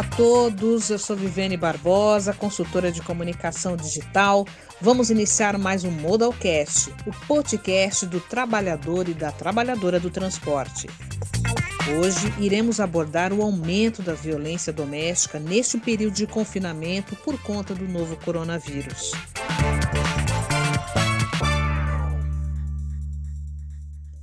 Olá a todos, eu sou Viviane Barbosa, consultora de comunicação digital. Vamos iniciar mais um Modalcast, o podcast do trabalhador e da trabalhadora do transporte. Hoje iremos abordar o aumento da violência doméstica neste período de confinamento por conta do novo coronavírus.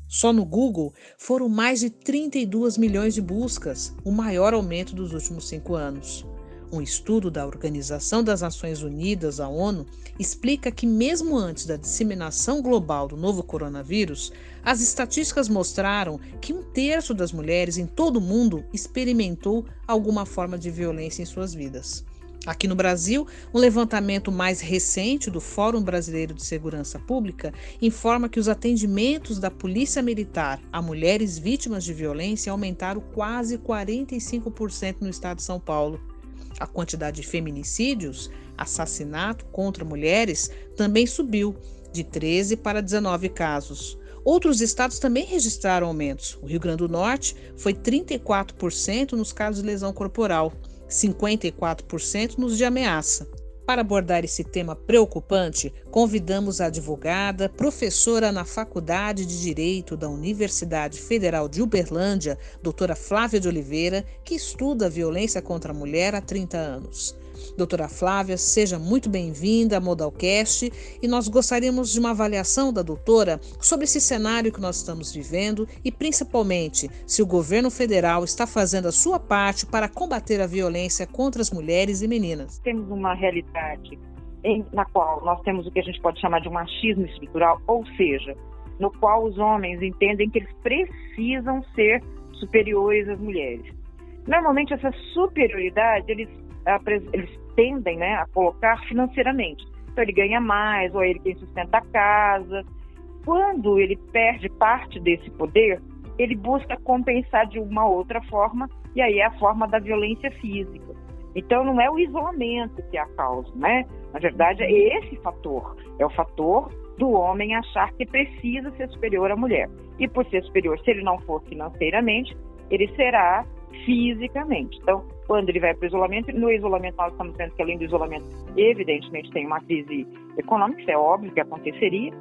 Só no Google foram mais de 32 milhões de buscas, o maior aumento dos últimos cinco anos. Um estudo da Organização das Nações Unidas, a ONU, explica que, mesmo antes da disseminação global do novo coronavírus, as estatísticas mostraram que um terço das mulheres em todo o mundo experimentou alguma forma de violência em suas vidas. Aqui no Brasil, um levantamento mais recente do Fórum Brasileiro de Segurança Pública informa que os atendimentos da Polícia Militar a mulheres vítimas de violência aumentaram quase 45% no estado de São Paulo. A quantidade de feminicídios, assassinato contra mulheres, também subiu, de 13 para 19 casos. Outros estados também registraram aumentos. O Rio Grande do Norte foi 34% nos casos de lesão corporal 54% nos de ameaça. Para abordar esse tema preocupante, convidamos a advogada, professora na Faculdade de Direito da Universidade Federal de Uberlândia, doutora Flávia de Oliveira, que estuda a violência contra a mulher há 30 anos. Doutora Flávia, seja muito bem-vinda à Modalcast e nós gostaríamos de uma avaliação da doutora sobre esse cenário que nós estamos vivendo e, principalmente, se o governo federal está fazendo a sua parte para combater a violência contra as mulheres e meninas. Temos uma realidade em, na qual nós temos o que a gente pode chamar de um machismo estrutural, ou seja, no qual os homens entendem que eles precisam ser superiores às mulheres. Normalmente essa superioridade eles eles tendem né, a colocar financeiramente. Então ele ganha mais, ou ele quem sustenta a casa. Quando ele perde parte desse poder, ele busca compensar de uma outra forma, e aí é a forma da violência física. Então não é o isolamento que é a causa, né? Na verdade é esse fator, é o fator do homem achar que precisa ser superior à mulher. E por ser superior, se ele não for financeiramente, ele será fisicamente. Então, quando ele vai para o isolamento, no isolamento nós estamos vendo que além do isolamento, evidentemente tem uma crise econômica, isso é óbvio que aconteceria,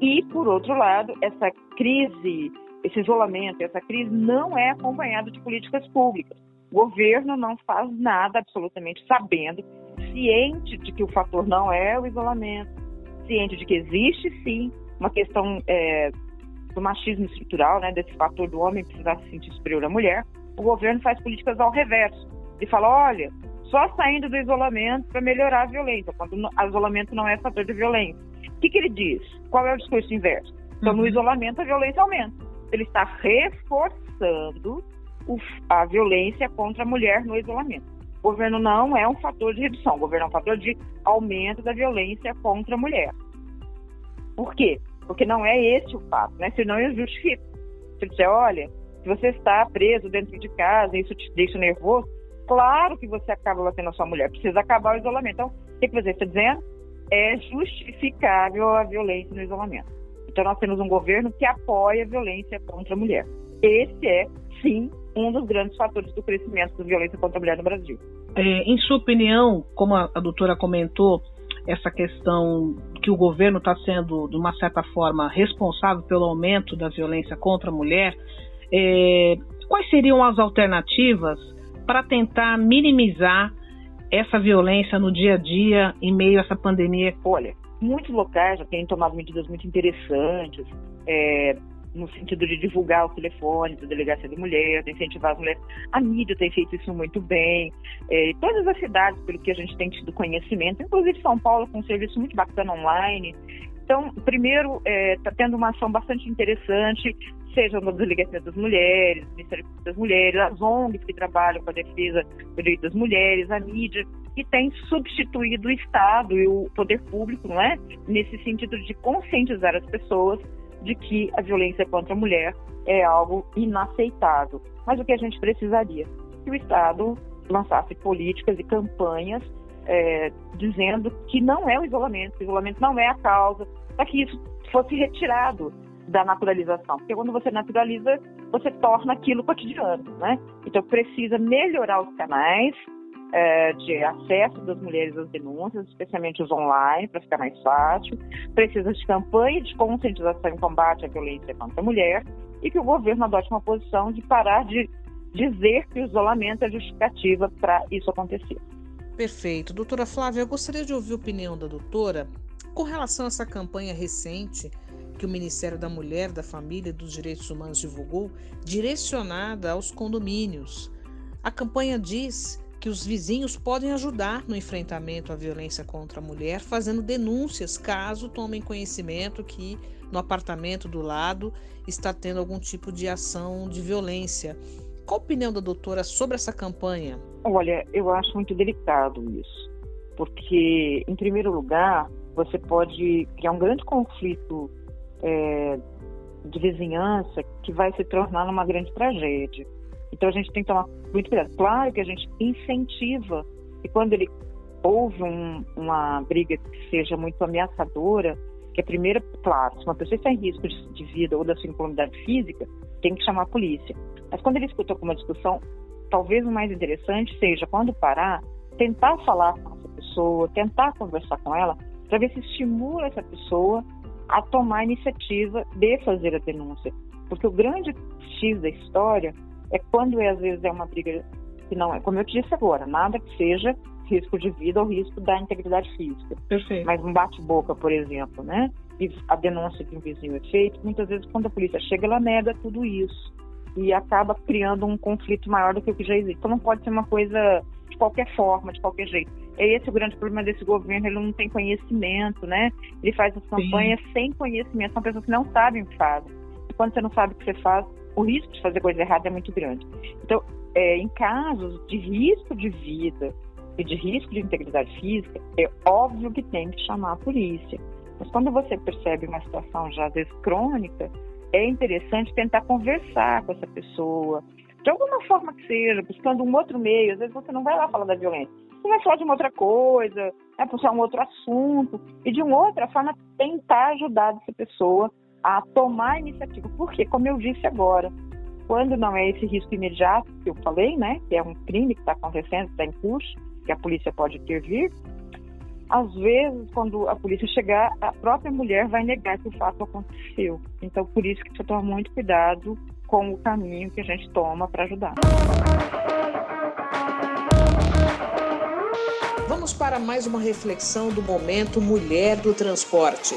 e por outro lado, essa crise, esse isolamento, essa crise não é acompanhado de políticas públicas. O governo não faz nada absolutamente sabendo, ciente de que o fator não é o isolamento, ciente de que existe sim uma questão é, do machismo estrutural, né, desse fator do homem precisar se sentir superior à mulher, o governo faz políticas ao reverso e fala, olha, só saindo do isolamento para melhorar a violência, quando o isolamento não é fator de violência. O que, que ele diz? Qual é o discurso inverso? Então, no uhum. isolamento, a violência aumenta. Ele está reforçando o, a violência contra a mulher no isolamento. O governo não é um fator de redução, o governo é um fator de aumento da violência contra a mulher. Por quê? Porque não é esse o fato, né? Senão eu justifico. Se disser, olha, se você está preso dentro de casa e isso te deixa nervoso, claro que você acaba batendo a sua mulher. Precisa acabar o isolamento. Então, o que, você está dizendo? É justificável a violência no isolamento. Então, nós temos um governo que apoia a violência contra a mulher. Esse é, sim, um dos grandes fatores do crescimento da violência contra a mulher no Brasil. É, em sua opinião, como a, a doutora comentou, essa questão que o governo está sendo, de uma certa forma, responsável pelo aumento da violência contra a mulher, é, quais seriam as alternativas para tentar minimizar essa violência no dia a dia em meio a essa pandemia? Olha, muitos locais já têm tomado medidas muito interessantes, é, no sentido de divulgar os telefones da delegacia de mulher, de incentivar as mulheres. A mídia tem feito isso muito bem. É, todas as cidades, pelo que a gente tem tido conhecimento, inclusive São Paulo, com um serviço muito bacana online. Então, primeiro, está é, tá tendo uma ação bastante interessante, seja no Delegacia das Mulheres, Ministério das Mulheres, as ONGs que trabalham com a defesa do direito das mulheres, a mídia, que tem substituído o Estado e o poder público, não é? Nesse sentido de conscientizar as pessoas de que a violência contra a mulher é algo inaceitável. Mas o que a gente precisaria? Que o Estado lançasse políticas e campanhas é, dizendo que não é o isolamento, o isolamento não é a causa, para que isso fosse retirado da naturalização. Porque quando você naturaliza, você torna aquilo cotidiano, né? Então precisa melhorar os canais é, de acesso das mulheres às denúncias, especialmente os online, para ficar mais fácil. Precisa de campanha de conscientização e combate à violência contra a mulher e que o governo adote uma posição de parar de dizer que o isolamento é justificativa para isso acontecer. Perfeito. Doutora Flávia, eu gostaria de ouvir a opinião da doutora com relação a essa campanha recente que o Ministério da Mulher, da Família e dos Direitos Humanos divulgou, direcionada aos condomínios. A campanha diz que os vizinhos podem ajudar no enfrentamento à violência contra a mulher, fazendo denúncias caso tomem conhecimento que no apartamento do lado está tendo algum tipo de ação de violência. Qual a opinião da doutora sobre essa campanha? Olha, eu acho muito delicado isso, porque, em primeiro lugar, você pode criar um grande conflito é, de vizinhança que vai se tornar uma grande tragédia. Então a gente tem que tomar muito cuidado. Claro que a gente incentiva, e quando ele houve um, uma briga que seja muito ameaçadora, que a primeira, claro, se uma pessoa está em risco de, de vida ou da sua incolumidade física, tem que chamar a polícia. Mas quando ele escuta alguma discussão, talvez o mais interessante seja, quando parar, tentar falar com essa pessoa, tentar conversar com ela, para ver se estimula essa pessoa a tomar a iniciativa de fazer a denúncia. Porque o grande X da história é quando é, às vezes é uma briga que não é, como eu te disse agora, nada que seja risco de vida ou risco da integridade física. Perfeito. Mas um bate-boca, por exemplo, né? E a denúncia de um vizinho é feita, muitas vezes quando a polícia chega, ela nega tudo isso e acaba criando um conflito maior do que o que já existe. Então não pode ser uma coisa de qualquer forma, de qualquer jeito. É esse o grande problema desse governo, ele não tem conhecimento, né? Ele faz as campanhas Sim. sem conhecimento, são pessoas que não sabem o que fazem. E quando você não sabe o que você faz, o risco de fazer coisa errada é muito grande. Então, é, em casos de risco de vida e de risco de integridade física, é óbvio que tem que chamar a polícia. Mas quando você percebe uma situação já às vezes crônica, é interessante tentar conversar com essa pessoa, de alguma forma que seja, buscando um outro meio. Às vezes você não vai lá falar da violência, você vai falar de uma outra coisa, né, puxar um outro assunto, e de uma outra forma tentar ajudar essa pessoa a tomar a iniciativa. Porque, como eu disse agora, quando não é esse risco imediato que eu falei, né, que é um crime que está acontecendo, está em curso, que a polícia pode intervir, às vezes, quando a polícia chegar, a própria mulher vai negar que o fato aconteceu. Então, por isso que precisa tomar muito cuidado com o caminho que a gente toma para ajudar. Vamos para mais uma reflexão do momento Mulher do Transporte.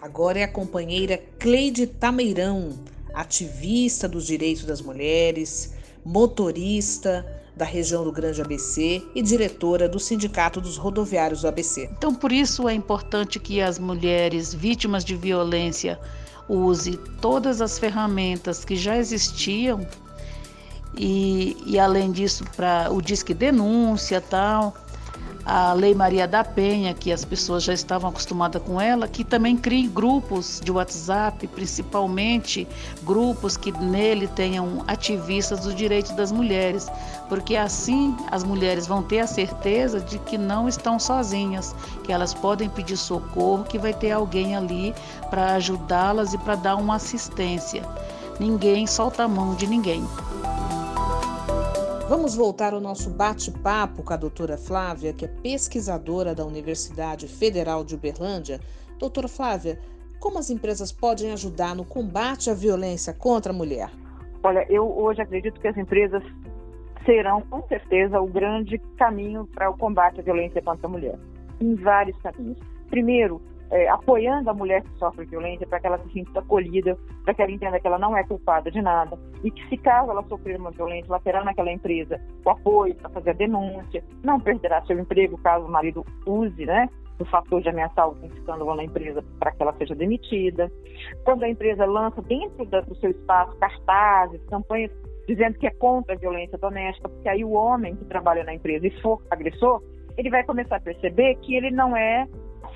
Agora é a companheira Cleide Tameirão, ativista dos direitos das mulheres, motorista da região do Grande ABC e diretora do Sindicato dos Rodoviários do ABC. Então, por isso é importante que as mulheres vítimas de violência use todas as ferramentas que já existiam e, e além disso para o disque denúncia tal a Lei Maria da Penha, que as pessoas já estavam acostumadas com ela, que também crie grupos de WhatsApp, principalmente grupos que nele tenham ativistas dos direitos das mulheres, porque assim as mulheres vão ter a certeza de que não estão sozinhas, que elas podem pedir socorro, que vai ter alguém ali para ajudá-las e para dar uma assistência. Ninguém solta a mão de ninguém. Vamos voltar ao nosso bate-papo com a doutora Flávia, que é pesquisadora da Universidade Federal de Uberlândia. Doutora Flávia, como as empresas podem ajudar no combate à violência contra a mulher? Olha, eu hoje acredito que as empresas serão, com certeza, o grande caminho para o combate à violência contra a mulher, em vários caminhos. Primeiro, é, apoiando a mulher que sofre violência para que ela se sinta acolhida, para que ela entenda que ela não é culpada de nada e que se caso ela sofrer uma violência, ela terá naquela empresa o apoio para fazer a denúncia, não perderá seu emprego caso o marido use, né, o fator de ameaçar algum escândalo na empresa para que ela seja demitida. Quando a empresa lança dentro do seu espaço cartazes, campanhas dizendo que é contra a violência doméstica, porque aí o homem que trabalha na empresa e for agressor, ele vai começar a perceber que ele não é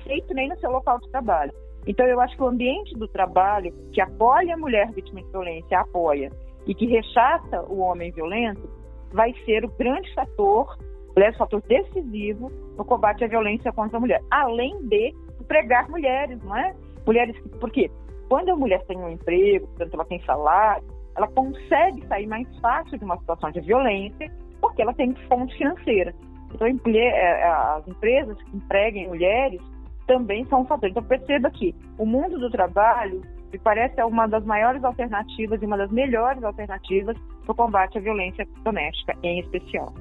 aceito nem no seu local de trabalho. Então, eu acho que o ambiente do trabalho que apoia a mulher vítima de violência, apoia, e que rechaça o homem violento, vai ser o grande fator, o fator decisivo no combate à violência contra a mulher. Além de empregar mulheres, não é? Mulheres, por quê? Quando a mulher tem um emprego, portanto, ela tem salário, ela consegue sair mais fácil de uma situação de violência, porque porque ela tem fonte financeira. Então, é, as empresas que empreguem mulheres também são um fator. Então, perceba que o mundo do trabalho me parece uma das maiores alternativas e uma das melhores alternativas para o combate à violência doméstica, em especial.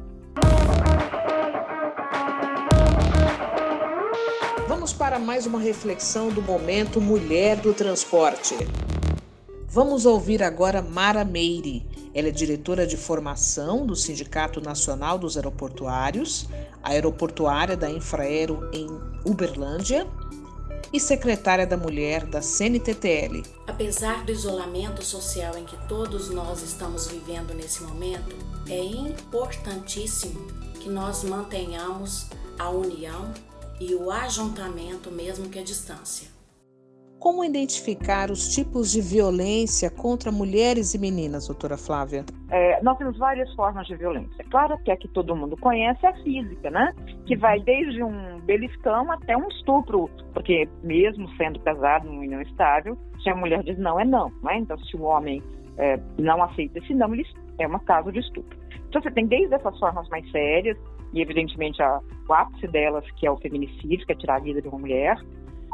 Vamos para mais uma reflexão do momento Mulher do Transporte. Vamos ouvir agora Mara Meire. Ela é diretora de formação do Sindicato Nacional dos Aeroportuários, aeroportuária da Infraero em Uberlândia e secretária da Mulher da CNTTL. Apesar do isolamento social em que todos nós estamos vivendo nesse momento, é importantíssimo que nós mantenhamos a união e o ajuntamento, mesmo que à distância. Como identificar os tipos de violência contra mulheres e meninas, doutora Flávia? É, nós temos várias formas de violência. Claro que a que todo mundo conhece é a física, né? Que vai desde um beliscão até um estupro, porque mesmo sendo casado numa união estável, se a mulher diz não, é não. Né? Então, se o homem é, não aceita esse não, ele é uma caso de estupro. Então, você tem desde essas formas mais sérias, e evidentemente a, o ápice delas, que é o feminicídio, que é tirar a vida de uma mulher.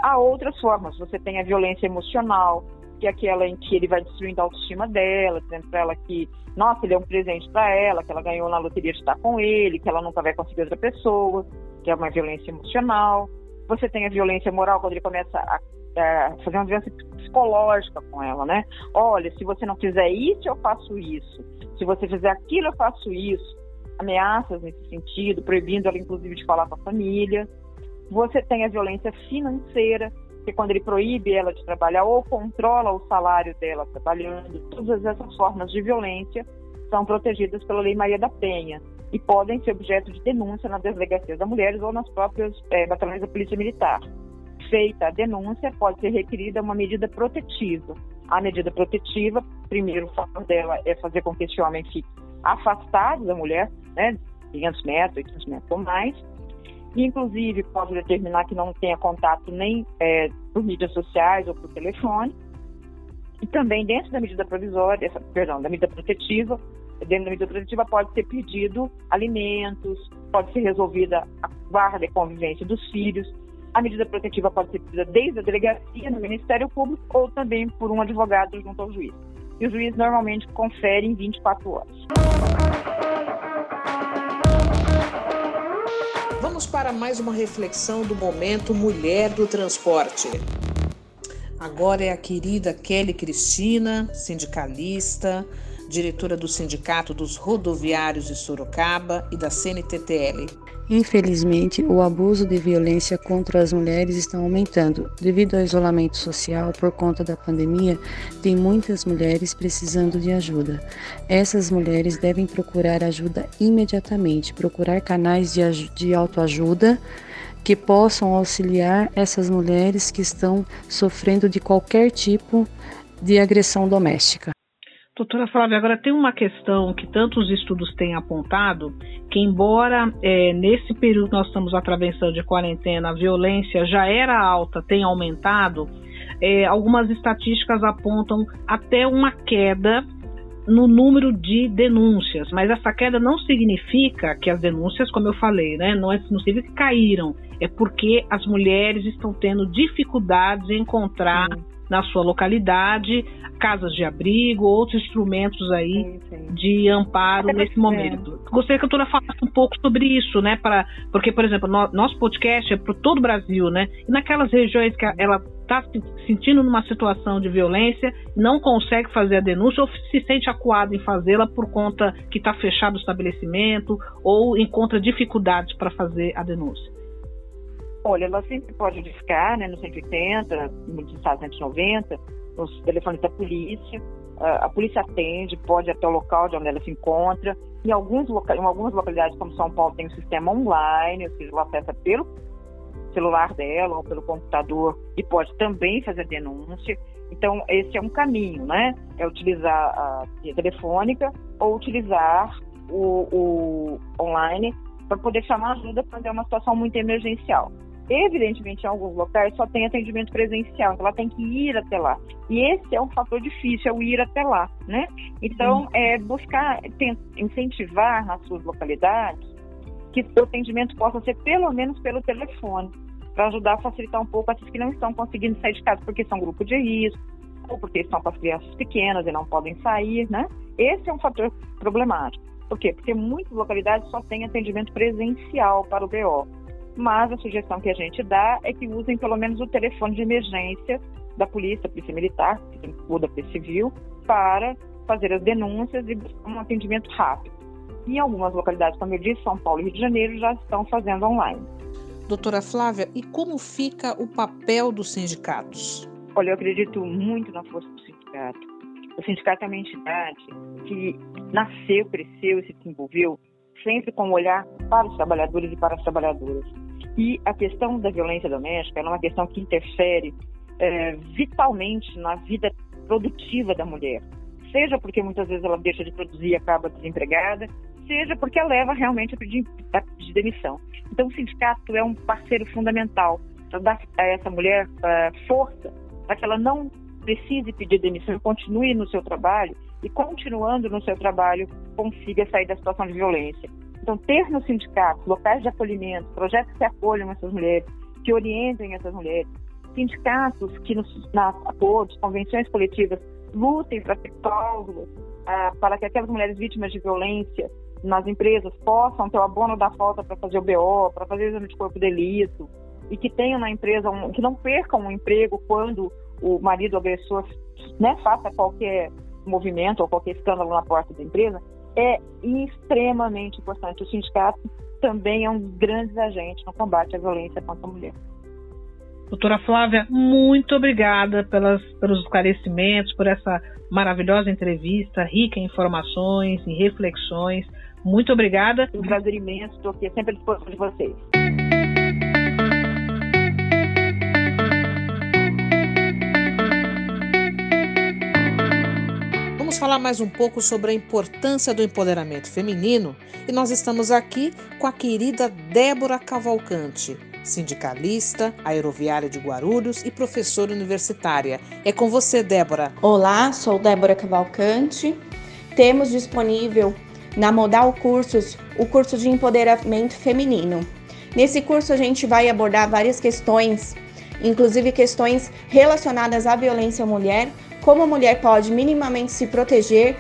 Há outras formas, você tem a violência emocional, que é aquela em que ele vai destruindo a autoestima dela, dizendo para ela que, nossa, ele é um presente para ela, que ela ganhou na loteria de estar com ele, que ela nunca vai conseguir outra pessoa, que é uma violência emocional. Você tem a violência moral, quando ele começa a, a fazer uma violência psicológica com ela, né? Olha, se você não fizer isso, eu faço isso. Se você fizer aquilo, eu faço isso ameaças nesse sentido, proibindo ela, inclusive, de falar com a família. Você tem a violência financeira, que quando ele proíbe ela de trabalhar ou controla o salário dela trabalhando. Todas essas formas de violência são protegidas pela Lei Maria da Penha e podem ser objeto de denúncia na Delegacia das Mulheres ou nas próprias é, batalhões da Polícia Militar. Feita a denúncia, pode ser requerida uma medida protetiva. A medida protetiva, primeiro, fator dela é fazer com que esse homem fique afastado da mulher, né, 500 metros, 800 metros ou mais, inclusive pode determinar que não tenha contato nem é, por mídias sociais ou por telefone, e também dentro da medida provisória, essa, perdão, da medida protetiva, dentro da medida protetiva pode ser pedido alimentos, pode ser resolvida a guarda e convivência dos filhos, a medida protetiva pode ser pedida desde a delegacia, no Ministério Público, ou também por um advogado junto ao juiz. E o juiz normalmente confere em 24 horas. Vamos para mais uma reflexão do momento Mulher do Transporte. Agora é a querida Kelly Cristina, sindicalista, diretora do Sindicato dos Rodoviários de Sorocaba e da CNTTL. Infelizmente, o abuso de violência contra as mulheres está aumentando. Devido ao isolamento social por conta da pandemia, tem muitas mulheres precisando de ajuda. Essas mulheres devem procurar ajuda imediatamente, procurar canais de, de autoajuda que possam auxiliar essas mulheres que estão sofrendo de qualquer tipo de agressão doméstica. Doutora Flávia, agora tem uma questão que tantos estudos têm apontado, que embora é, nesse período nós estamos atravessando de quarentena, a violência já era alta, tem aumentado, é, algumas estatísticas apontam até uma queda no número de denúncias, mas essa queda não significa que as denúncias, como eu falei, né, não, é, não significa que caíram, é porque as mulheres estão tendo dificuldades em encontrar na sua localidade, casas de abrigo, outros instrumentos aí sim, sim. de amparo nesse momento. É. Gostaria que a doutora falasse um pouco sobre isso, né? Para, porque, por exemplo, no, nosso podcast é para todo o Brasil, né? E naquelas regiões que ela está se sentindo numa situação de violência, não consegue fazer a denúncia ou se sente acuado em fazê-la por conta que está fechado o estabelecimento ou encontra dificuldades para fazer a denúncia. Olha, ela sempre pode discar, né, no 180, no estado 190, nos telefones da polícia. A polícia atende, pode ir até o local de onde ela se encontra. Em, alguns loca... em algumas localidades, como São Paulo, tem um sistema online, ou seja, ela acessa pelo celular dela ou pelo computador e pode também fazer denúncia. Então, esse é um caminho, né? É utilizar a via telefônica ou utilizar o, o online para poder chamar ajuda quando é uma situação muito emergencial. Evidentemente, em alguns locais só tem atendimento presencial, então ela tem que ir até lá. E esse é um fator difícil, é o ir até lá, né? Então, é buscar incentivar nas suas localidades que o atendimento possa ser pelo menos pelo telefone, para ajudar a facilitar um pouco aqueles que não estão conseguindo sair de casa porque são grupo de risco, ou porque estão com as crianças pequenas e não podem sair, né? Esse é um fator problemático. Por quê? Porque muitas localidades só têm atendimento presencial para o BO. Mas a sugestão que a gente dá é que usem pelo menos o telefone de emergência da polícia, polícia militar, ou da polícia civil, para fazer as denúncias e buscar um atendimento rápido. Em algumas localidades, como eu disse, São Paulo e Rio de Janeiro já estão fazendo online. Doutora Flávia, e como fica o papel dos sindicatos? Olha, eu acredito muito na força do sindicato. O sindicato é uma entidade que nasceu, cresceu e se desenvolveu sempre com um olhar para os trabalhadores e para as trabalhadoras. E a questão da violência doméstica é uma questão que interfere é, vitalmente na vida produtiva da mulher. Seja porque muitas vezes ela deixa de produzir e acaba desempregada, seja porque ela leva realmente a pedir, a demissão. Então, o sindicato é um parceiro fundamental para dar a essa mulher uh, força para que ela não precise pedir demissão, continue no seu trabalho e, continuando no seu trabalho, consiga sair da situação de violência. Então, ter no sindicato locais de acolhimento, projetos que acolham essas mulheres, que orientem essas mulheres, sindicatos que, nos, na acordos, convenções coletivas, lutem para ter cláusulas ah, para que aquelas mulheres vítimas de violência nas empresas possam ter o abono da falta para fazer o BO, para fazer o exame de corpo de delito, e que tenham na empresa, um, que não percam o um emprego quando o marido agressor né, faça qualquer movimento ou qualquer escândalo na porta da empresa, é extremamente importante. O sindicato também é um grande agente no combate à violência contra a mulher. Doutora Flávia, muito obrigada pelas, pelos esclarecimentos, por essa maravilhosa entrevista, rica em informações e reflexões. Muito obrigada. Um prazer imenso, estou aqui sempre à disposição de vocês. Vamos falar mais um pouco sobre a importância do empoderamento feminino e nós estamos aqui com a querida Débora Cavalcante, sindicalista, aeroviária de Guarulhos e professora universitária. É com você, Débora. Olá, sou Débora Cavalcante. Temos disponível na Modal Cursos o curso de empoderamento feminino. Nesse curso a gente vai abordar várias questões, inclusive questões relacionadas à violência à mulher, como a mulher pode minimamente se proteger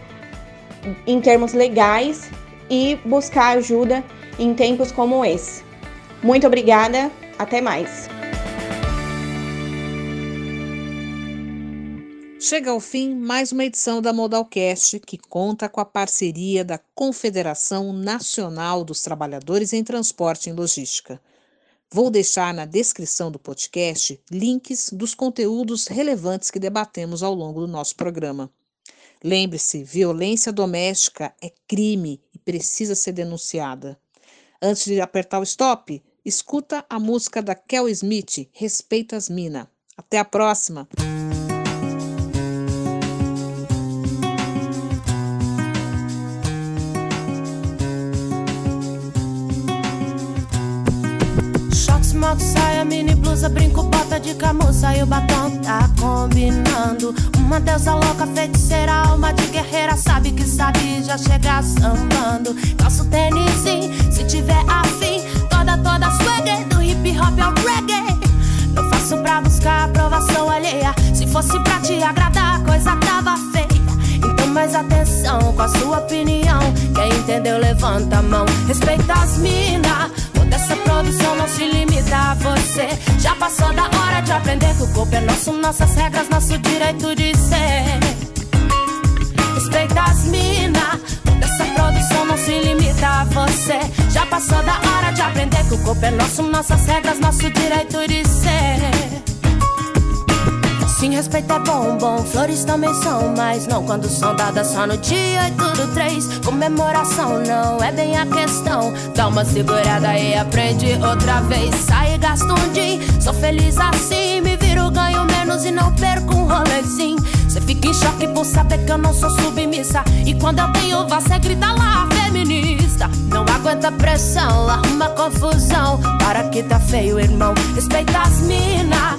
em termos legais e buscar ajuda em tempos como esse. Muito obrigada, até mais. Chega ao fim mais uma edição da Modalcast, que conta com a parceria da Confederação Nacional dos Trabalhadores em Transporte e Logística. Vou deixar na descrição do podcast links dos conteúdos relevantes que debatemos ao longo do nosso programa. Lembre-se, violência doméstica é crime e precisa ser denunciada. Antes de apertar o stop, escuta a música da Kel Smith, Respeita as Mina. Até a próxima! Salto, saia, mini blusa, brinco, bota de camuça e o batom tá combinando. Uma deusa louca, feiticeira, alma de guerreira, sabe que sabe já chegar sambando. Calço tênis, se tiver afim, toda, toda swagger, do hip hop ao reggae. Não faço pra buscar aprovação alheia, se fosse pra te agradar, a coisa tava feia. Então mais atenção com a sua opinião, quem entendeu levanta a mão, respeita as minas essa produção não se limita a você. Já passou da hora de aprender que o corpo é nosso, nossas regras, nosso direito de ser. Respeita as minas. Essa produção não se limita a você. Já passou da hora de aprender que o corpo é nosso, nossas regras, nosso direito de ser. Sim, respeito é bom, bom. Flores também são, mas não quando são dadas só no dia 8 do 3. Comemoração não é bem a questão. Dá uma segurada e aprende outra vez. Sai e gasta um dia. Sou feliz assim, me viro, ganho menos e não perco um rolezinho. Você fica em choque por saber que eu não sou submissa. E quando eu tenho você grita lá, feminista. Não aguenta pressão, arruma confusão. Para que tá feio, irmão. Respeita as mina.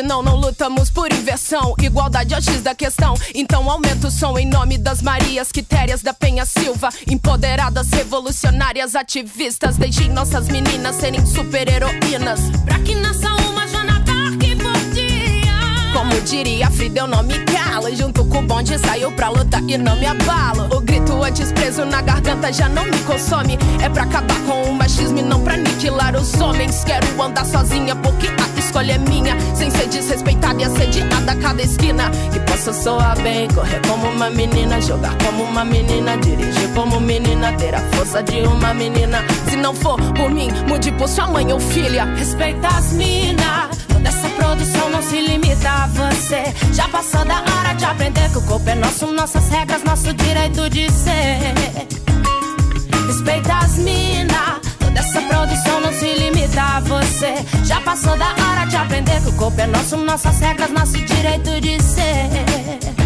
não, não lutamos por inversão. Igualdade é o X da questão. Então aumenta o som em nome das Marias Quitérias da Penha Silva. Empoderadas, revolucionárias, ativistas. Deixem nossas meninas serem super-heroínas. Pra que nasça uma Joana Dark por dia. Como diria Frida, eu não me calo. Junto com o bonde saiu pra lutar e não me abalo. O grito antes preso na garganta já não me consome. É pra acabar com o machismo e não pra aniquilar os homens. Quero andar sozinha porque a escolha é minha. Sem ser desrespeitada e assediada a cada esquina. Que possa soar bem, correr como uma menina, jogar como uma menina, dirigir como menina, ter a força de uma menina. Se não for por mim, mude por sua mãe ou filha. Respeita as minas. Toda essa produção não se limita a você. Já passou da hora de aprender que o corpo é nosso, nossas regras, nosso direito de ser. Respeita as minas. Toda essa produção não se limita a você. Já passou da hora de aprender que o corpo é nosso, nossas regras, nosso direito de ser.